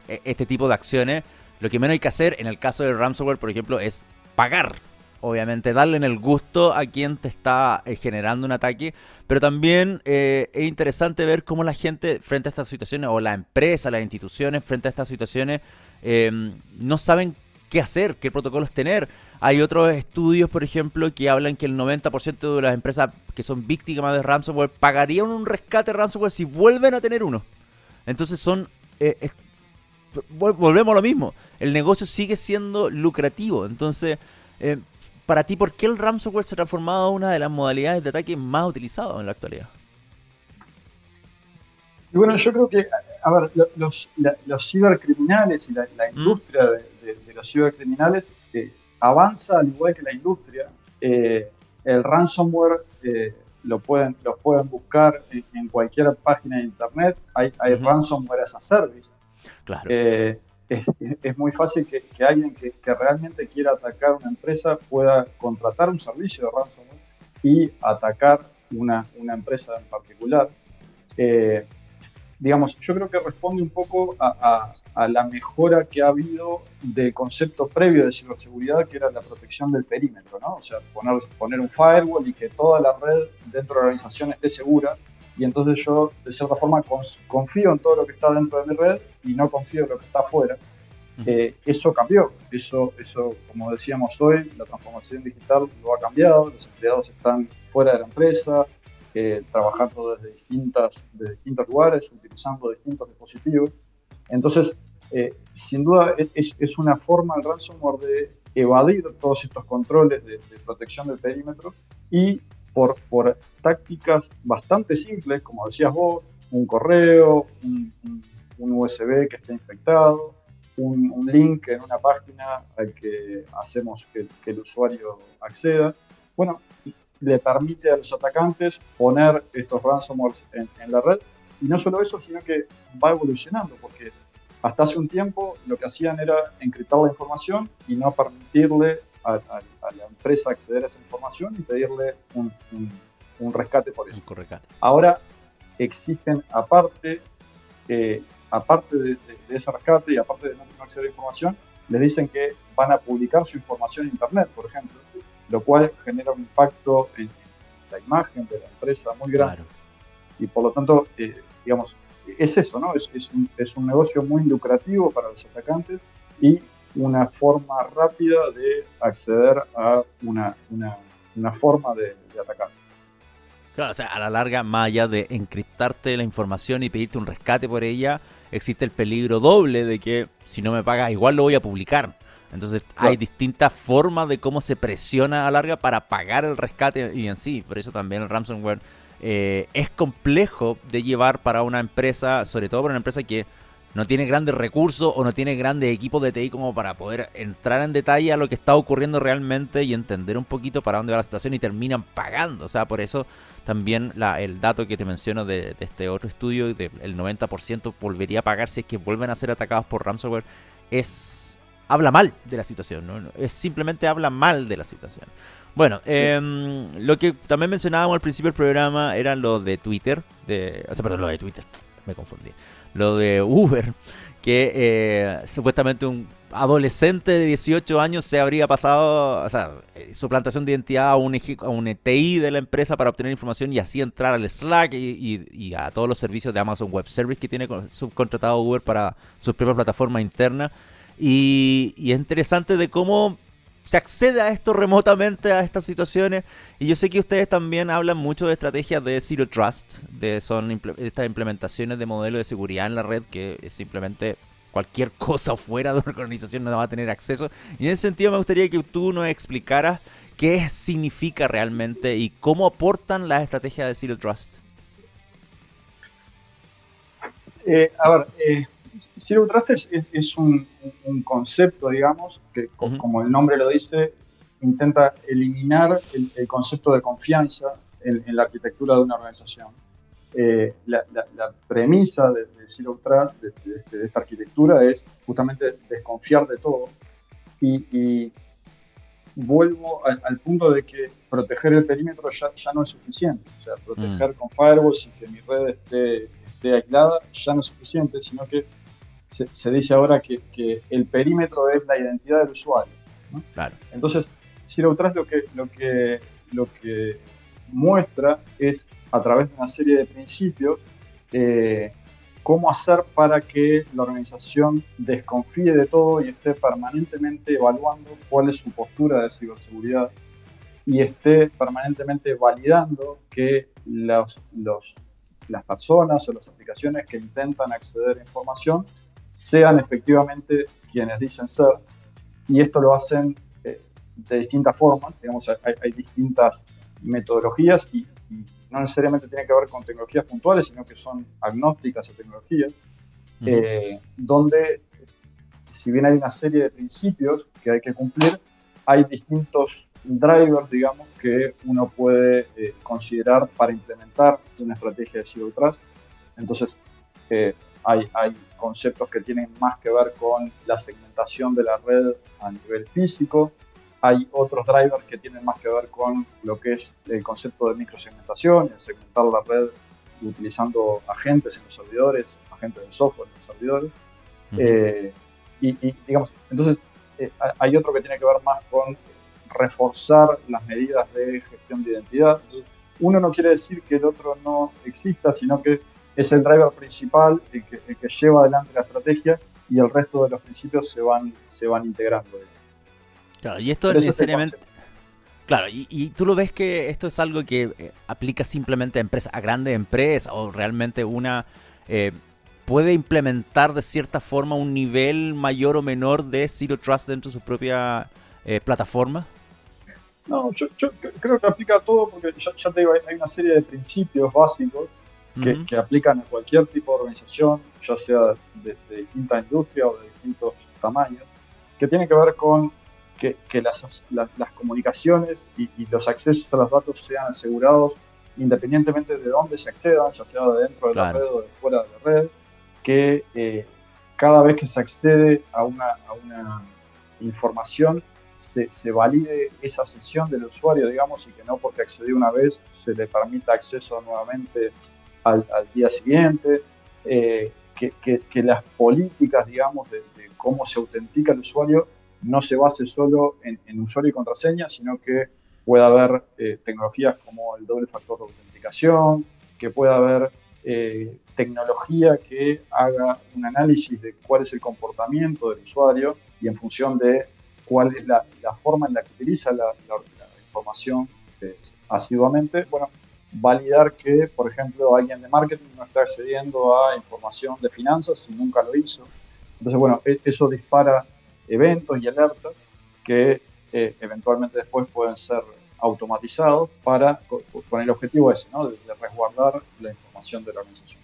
e, este tipo de acciones, lo que menos hay que hacer en el caso del ransomware, por ejemplo, es pagar. Obviamente, darle en el gusto a quien te está eh, generando un ataque. Pero también eh, es interesante ver cómo la gente frente a estas situaciones, o la empresa, las instituciones frente a estas situaciones, em, no saben qué hacer, qué protocolos tener. Hay otros estudios, por ejemplo, que hablan que el 90% de las empresas que son víctimas de ransomware pagarían un rescate ransomware si vuelven a tener uno. Entonces son eh, volvemos a lo mismo. El negocio sigue siendo lucrativo. Entonces, eh, para ti, ¿por qué el ransomware se ha transformado en una de las modalidades de ataque más utilizadas en la actualidad? Y bueno, yo creo que, a ver, los, los cibercriminales y la, mm. industria de, los cibercriminales eh, avanza al igual que la industria. Eh, el ransomware lo pueden, los pueden buscar en, cualquier página de internet. Hay, hay ransomware as a service. Claro. Eh, es, muy fácil que, alguien que, realmente quiera atacar una empresa pueda contratar un servicio de ransomware y atacar una, una empresa en particular. Eh, digamos, yo creo que responde un poco a, la mejora que ha habido del concepto previo de ciberseguridad, que era la protección del perímetro, ¿no? O sea, poner, poner un firewall y que toda la red dentro de la organización esté segura y entonces yo de cierta forma confío en todo lo que está dentro de mi red y no confío en lo que está afuera. Eh, eso cambió, eso, eso, como decíamos hoy, la transformación digital lo ha cambiado, los empleados están fuera de la empresa, trabajando desde, distintas, distintos lugares, utilizando distintos dispositivos. Entonces, eh, sin duda es, es, una forma el ransomware de evadir todos estos controles de, de protección del perímetro y por, por tácticas bastante simples, como decías vos, un correo, un, USB que esté infectado, un, link en una página al que hacemos que, el usuario acceda. Bueno, le permite a los atacantes poner estos ransomware en, en, la red. Y no solo eso, sino que va evolucionando, porque hasta hace un tiempo lo que hacían era encriptar la información y no permitirle a, la empresa acceder a esa información y pedirle un, un, rescate por eso. Ahora exigen aparte, eh, aparte de, ese rescate y aparte de no acceso a información, les dicen que van a publicar su información en Internet, por ejemplo, lo cual genera un impacto en, la imagen de la empresa muy grande. Y por lo tanto, eh, digamos, es eso, ¿no? Es, es, un, es un negocio muy lucrativo para los atacantes y una forma rápida de acceder a una, una, forma de, atacar. Claro, o sea, a la larga, más allá de encriptarte la información y pedirte un rescate por ella, existe el peligro doble de que si no me pagas, igual lo voy a publicar. Entonces hay distintas formas de cómo se presiona a la larga para pagar el rescate y en sí. Por eso también el ransomware eh, es complejo de llevar para una empresa, sobre todo para una empresa que no tiene grandes recursos o no tiene grandes equipos de TI como para poder entrar en detalle a lo que está ocurriendo realmente y entender un poquito para dónde va la situación y terminan pagando. O sea, por eso también la, el dato que te menciono de, este otro estudio, del el 90% volvería a pagar si es que vuelven a ser atacados por ransomware, es habla mal de la situación, ¿no? es simplemente habla mal de la situación. Bueno, em, lo que también mencionábamos al principio del programa eran lo de Twitter, de, o sea, perdón, lo de Twitter, [LAUGHS] me confundí lo de Uber, que eh, supuestamente un adolescente de 18 años se habría pasado, o sea, eh, su plantación de identidad a un, a un ETI de la empresa para obtener información y así entrar al Slack y, a todos los servicios de Amazon Web Service que tiene subcontratado Uber para sus propias plataformas internas. Y, y es interesante de cómo se accede a esto remotamente, a estas situaciones. Y yo sé que ustedes también hablan mucho de estrategias de Zero Trust, de son estas implementaciones de modelos de seguridad en la red que es simplemente cualquier [LAUGHS] cosa fuera de una organización no va a tener acceso. Y en ese sentido me gustaría que tú nos explicaras qué significa realmente y cómo aportan las estrategias de Zero Trust. Eh, a ver, eh, Zero Trust es, un, concepto, digamos, que como el nombre lo dice, intenta eliminar el, concepto de confianza en, la arquitectura de una organización. Eh, la, premisa de, Zero Trust, este, de, esta arquitectura, es justamente desconfiar de todo. Y, vuelvo al, punto de que proteger el perímetro ya, no es suficiente. O sea, proteger mm. con firewalls y que mi red esté, esté aislada ya no es suficiente, sino que se, dice ahora que, el perímetro es la identidad del usuario. Claro. Entonces, Zero Trust lo que, lo, que, lo que muestra es, a través de una serie de principios, eh, cómo hacer para que la organización desconfíe de todo y esté permanentemente evaluando cuál es su postura de ciberseguridad y esté permanentemente validando que los, las personas o las aplicaciones que intentan acceder a información sean efectivamente quienes dicen ser. Y esto lo hacen eh, de distintas formas, digamos, hay, distintas metodologías y, no necesariamente tiene que ver con tecnologías puntuales, sino que son agnósticas a tecnologías, eh, donde si bien hay una serie de principios que hay que cumplir, hay distintos drivers, digamos, que uno puede eh, considerar para implementar una estrategia de Zero Trust. Entonces, eh, hay, hay, conceptos que tienen más que ver con la segmentación de la red a nivel físico. Hay otros drivers que tienen más que ver con lo que es el concepto de microsegmentación, el segmentar la red utilizando agentes en los servidores, agentes de software en los servidores. Eh, y, y, digamos, entonces hay otro que tiene que ver más con reforzar las medidas de gestión de identidad. uno no quiere decir que el otro no exista, sino que es el driver principal el que, que lleva adelante la estrategia y el resto de los principios se van, se van integrando. Claro, y esto necesariamente... Claro, y, tú lo ves que esto es algo que eh, aplica simplemente a empresas, a grandes empresas, o realmente una eh, puede implementar de cierta forma un nivel mayor o menor de Zero Trust dentro de su propia eh, plataforma. No, yo, creo que aplica a todo porque ya, te digo, hay una serie de principios básicos que, aplican a cualquier tipo de organización, ya sea de, distinta industria o de distintos tamaños, que tienen que ver con que, las, las, comunicaciones y, los accesos a los datos sean asegurados independientemente de dónde se accedan, ya sea de dentro de la red o de fuera de la red, que eh, cada vez que se accede a una, a una información se, valide esa sesión del usuario, digamos, y que no porque accedió una vez se le permita acceso nuevamente al, día siguiente, eh, que, las políticas, digamos, de, cómo se autentica el usuario no se base solo en, usuario y contraseña, sino que pueda haber eh, tecnologías como el doble factor de autenticación, que pueda haber eh, tecnología que haga un análisis de cuál es el comportamiento del usuario y en función de cuál es la, forma en la que utiliza la, información eh, asiduamente, bueno, validar que, por ejemplo, alguien de marketing no está accediendo a información de finanzas si nunca lo hizo. Entonces, bueno, e, eso dispara eventos y alertas que eh, eventualmente después pueden ser automatizados para, con el objetivo ese, ¿no? de, de resguardar la información de la organización.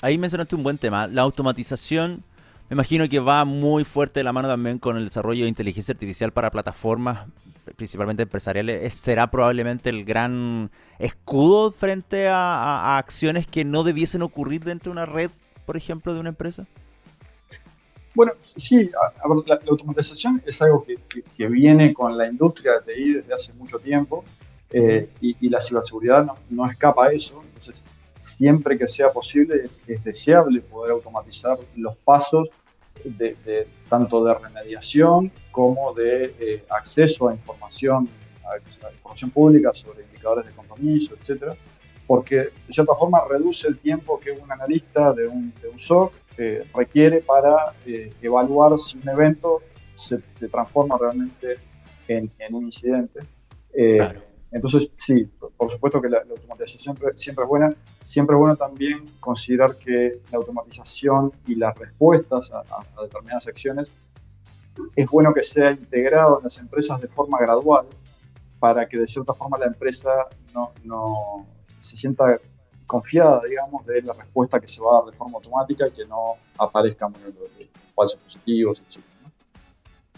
Ahí mencionaste un buen tema, la automatización me imagino que va muy fuerte de la mano también con el desarrollo de inteligencia artificial para plataformas, principalmente empresariales. ¿Será probablemente el gran escudo frente a, acciones que no debiesen ocurrir dentro de una red, por ejemplo, de una empresa? Bueno, sí, la, automatización es algo que, viene con la industria de TI desde hace mucho tiempo eh, y, la ciberseguridad no, no escapa a eso. Entonces, siempre que sea posible es, deseable poder automatizar los pasos de, tanto de remediación como de eh, acceso a información, a, información pública sobre indicadores de compromiso, etcétera, porque de cierta forma reduce el tiempo que un analista de un, SOC eh, requiere para eh, evaluar si un evento se, transforma realmente en, un incidente. Claro. Entonces, sí, por supuesto que la, automatización siempre, es buena. Siempre es bueno también considerar que la automatización y las respuestas a, determinadas acciones es bueno que sea integrado en las empresas de forma gradual para que de cierta forma la empresa no, no se sienta confiada, digamos, de la respuesta que se va a dar de forma automática y que no aparezcan falsos positivos, etc.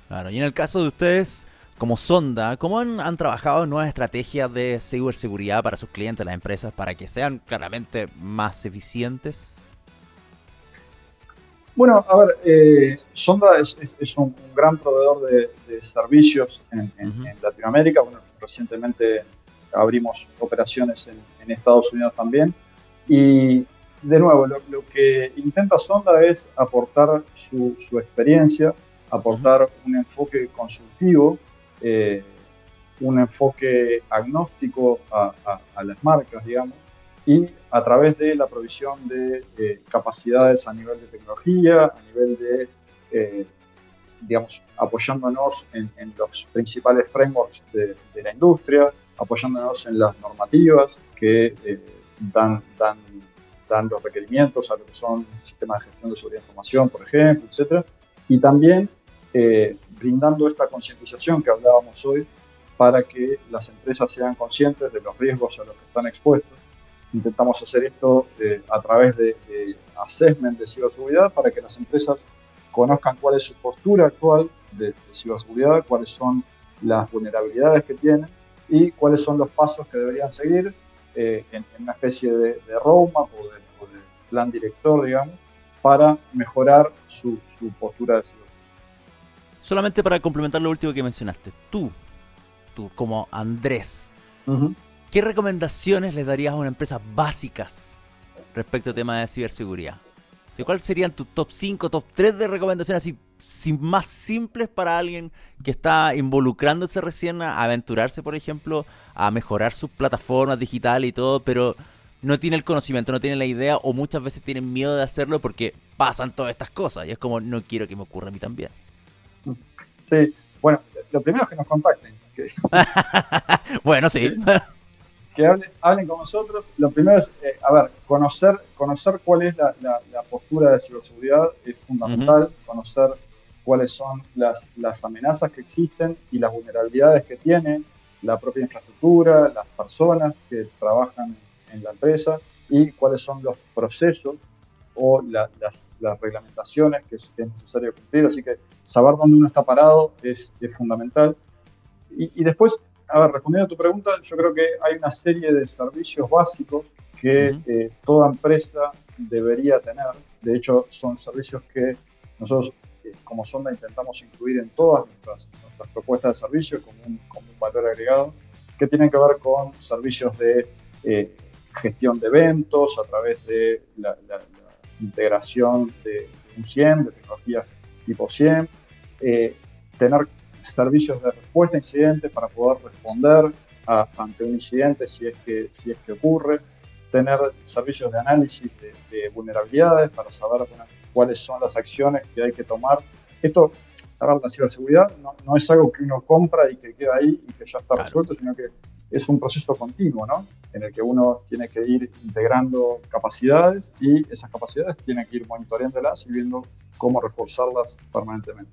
Claro, y en el caso de ustedes, como Sonda, ¿cómo han, trabajado en nuevas estrategias de ciberseguridad para sus clientes, las empresas, para que sean claramente más eficientes? Bueno, a ver, eh, Sonda es, un, gran proveedor de, servicios en, Latinoamérica. Bueno, recientemente abrimos operaciones en, Estados Unidos también. Y de nuevo, lo, que intenta Sonda es aportar su, experiencia, aportar un enfoque consultivo, eh, un enfoque agnóstico a, las marcas, digamos, y a través de la provisión de eh, capacidades a nivel de tecnología, a nivel de, eh, digamos, apoyándonos en, los principales frameworks de, la industria, apoyándonos en las normativas que dan, dan los requerimientos a lo que son sistemas de gestión de seguridad de información, por ejemplo, etcétera, y también eh, brindando esta concientización que hablábamos hoy para que las empresas sean conscientes de los riesgos a los que están expuestos. Intentamos hacer esto eh, a través de, de, assessment de ciberseguridad para que las empresas conozcan cuál es su postura actual de, de ciberseguridad, cuáles son las vulnerabilidades que tienen y cuáles son los pasos que deberían seguir eh, en, una especie de, de roadmap o de, plan director, digamos, para mejorar su, postura de seguridad. Solamente para complementar lo último que mencionaste, tú, tú como Andrés, ¿qué recomendaciones le darías a una empresa básicas respecto al tema de ciberseguridad? ¿Cuáles serían tus top 5, top 3 de recomendaciones así más simples para alguien que está involucrándose recién a aventurarse, por ejemplo, a mejorar sus plataformas digitales y todo, pero no tiene el conocimiento, no tiene la idea o muchas veces tienen miedo de hacerlo porque pasan todas estas cosas y es como no quiero que me ocurra a mí también. Sí, bueno, lo primero es que nos contacten. [LAUGHS] bueno, sí. [LAUGHS] que hablen, con nosotros. Lo primero es, eh, a ver, conocer, conocer cuál es la, postura de ciberseguridad es fundamental, conocer cuáles son las, las amenazas que existen y las vulnerabilidades que tiene la propia infraestructura, las personas que trabajan en la empresa y cuáles son los procesos o las, las, reglamentaciones que es, necesario cumplir. Así que saber dónde uno está parado es, es fundamental. Y, y, después a ver, respondiendo a tu pregunta, yo creo que hay una serie de servicios básicos que eh, toda empresa debería tener. De hecho, son servicios que nosotros eh, como Sonda intentamos incluir en todas nuestras, propuestas de servicio como un, valor agregado, que tienen que ver con servicios de eh, gestión de eventos a través de la, integración de, un CIEM, de tecnologías tipo CIEM, tener servicios de respuesta a incidentes para poder responder ante un incidente si es, que, si es que ocurre, tener servicios de análisis de, vulnerabilidades para saber cuáles son las acciones que hay que tomar. Esto, la ciberseguridad no, no, es algo que uno compra y que queda ahí y que ya está resuelto, sino que es un proceso continuo, ¿no? En el que uno tiene que ir integrando capacidades y esas capacidades tiene que ir monitoreándolas y viendo cómo reforzarlas permanentemente.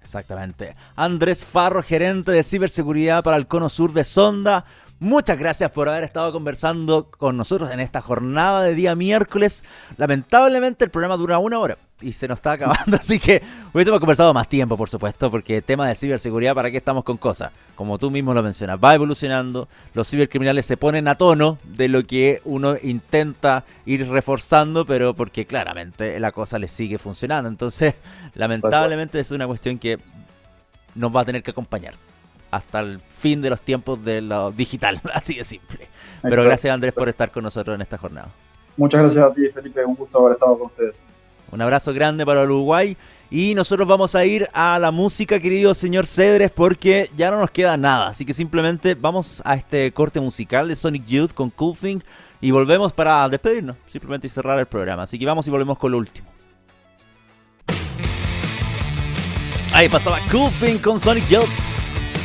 Exactamente. Andrés Farro, gerente de ciberseguridad para el Cono Sur de Sonda. Muchas gracias por haber estado conversando con nosotros en esta jornada de día miércoles. Lamentablemente el programa dura una hora y se nos está acabando, [LAUGHS] así que hubiésemos conversado más tiempo, por supuesto, porque el tema de ciberseguridad, ¿para qué estamos con cosas? Como tú mismo lo mencionas, va evolucionando, los cibercriminales se ponen a tono de lo que uno intenta ir reforzando, pero porque claramente la cosa le sigue funcionando. Entonces, [LAUGHS] lamentablemente es una cuestión que nos va a tener que acompañar hasta el fin de los tiempos de lo digital, [LAUGHS] así de simple. Pero gracias Andrés por estar con nosotros en esta jornada. Muchas gracias a ti, Felipe, un gusto haber estado con ustedes. Un abrazo grande para Uruguay. Y nosotros vamos a ir a la música, querido señor Cedres, porque ya no nos queda nada. Así que simplemente vamos a este corte musical de Sonic Youth con Cool Thing y volvemos para despedirnos, simplemente y cerrar el programa. Así que vamos y volvemos con lo último. Ahí pasaba Cool Thing con Sonic Youth.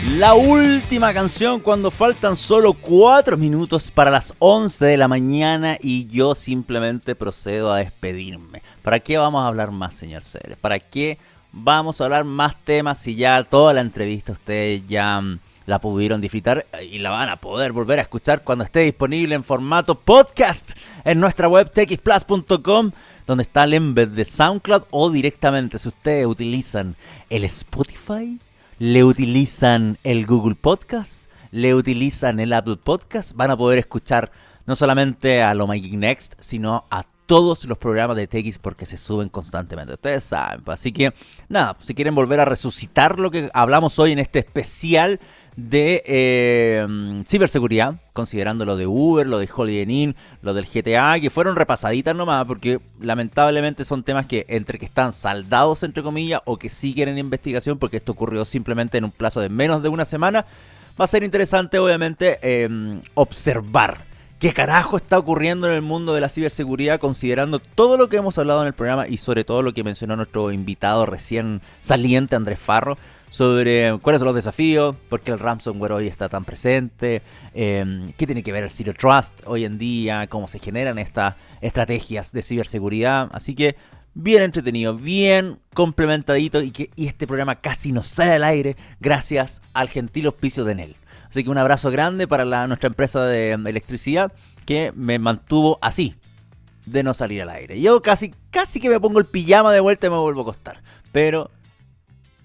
La última canción cuando faltan solo 4 minutos para las 11 de la mañana y yo simplemente procedo a despedirme. ¿Para qué vamos a hablar más, señor Ceres? ¿Para qué vamos a hablar más temas si ya toda la entrevista ustedes ya mm, la pudieron disfrutar y la van a poder volver a escuchar cuando esté disponible en formato podcast en nuestra web txplus.com donde está el embed de SoundCloud o directamente si ustedes utilizan el Spotify le utilizan el Google Podcast, le utilizan el Apple Podcast, van a poder escuchar no solamente a lo My Geek Next, sino a todos los programas de TX porque se suben constantemente. Ustedes saben. Pues, así que, nada, pues, si quieren volver a resucitar lo que hablamos hoy en este especial de eh, ciberseguridad, considerando lo de Uber, lo de Holiday Inn, lo del GTA, que fueron repasaditas nomás, porque lamentablemente son temas que entre que están saldados, entre comillas, o que siguen en investigación, porque esto ocurrió simplemente en un plazo de menos de una semana, va a ser interesante, obviamente, em, observar qué carajo está ocurriendo en el mundo de la ciberseguridad, considerando todo lo que hemos hablado en el programa y sobre todo lo que mencionó nuestro invitado recién saliente, Andrés Farro, sobre cuáles son los desafíos, por qué el ransomware hoy está tan presente, em, qué tiene que ver el Zero Trust hoy en día, cómo se generan estas estrategias de ciberseguridad. Así que bien entretenido, bien complementadito y que este programa casi no sale al aire gracias al gentil auspicio de Nel. Así que un abrazo grande para nuestra empresa de electricidad que me mantuvo así, de no salir al aire. Yo casi, casi que me pongo el pijama de vuelta y me vuelvo a acostar. Pero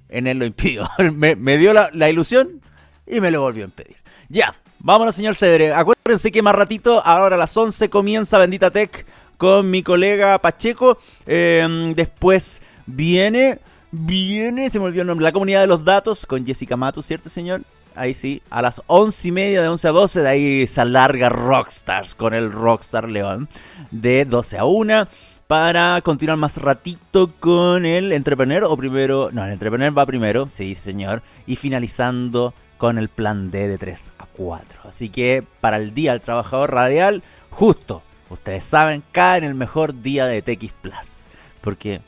en él lo impidió. [LAUGHS] me, dio la, ilusión y me lo volvió a impedir. Ya, vámonos señor Cedre. Acuérdense que más ratito, ahora a las 11 comienza Bendita Tech con mi colega Pacheco. Em, después viene, viene, se me olvidó el nombre, la comunidad de los datos con Jessica Matus, ¿cierto señor? ahí sí, a las once y media, de 11 a 12, de ahí se alarga Rockstars con el Rockstar León, de 12 a 1, para continuar más ratito con el Entrepreneur, o primero, no, el Entrepreneur va primero, sí señor, y finalizando con el plan D de 3 a 4. Así que para el Día del Trabajador Radial, justo, ustedes saben, cae en el mejor día de TX Plus. Porque,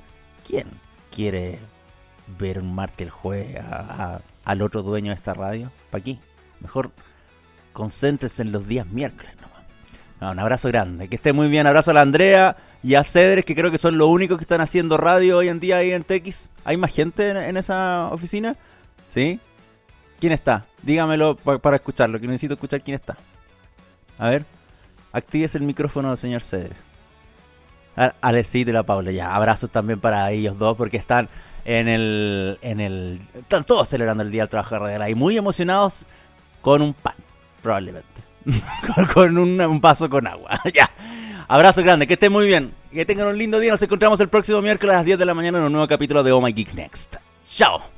¿quién quiere ver un martes el jueves al otro dueño de esta radio? ¿Para aquí. Mejor concéntrese en los días miércoles nomás. un abrazo grande. Que esté muy bien. Abrazo a la Andrea y a Cedres, que creo que son los únicos que están haciendo radio hoy en día ahí en TX. ¿Hay más gente en, esa oficina? ¿Sí? ¿Quién está? Dígamelo para escucharlo, que necesito escuchar quién está. A ver, actives el micrófono del señor Cedres. Alecito y la Paula, ya. Abrazos también para ellos dos porque están en el, en el... Están todos celebrando el Día del Trabajo Radial y muy emocionados con un pan, probablemente. [LAUGHS] con, un, un, vaso con agua. [LAUGHS] ya. Abrazo grande, que estén muy bien. Que tengan un lindo día. Nos encontramos el próximo miércoles a las 10 de la mañana en un nuevo capítulo de Oh My Geek Next. Chao.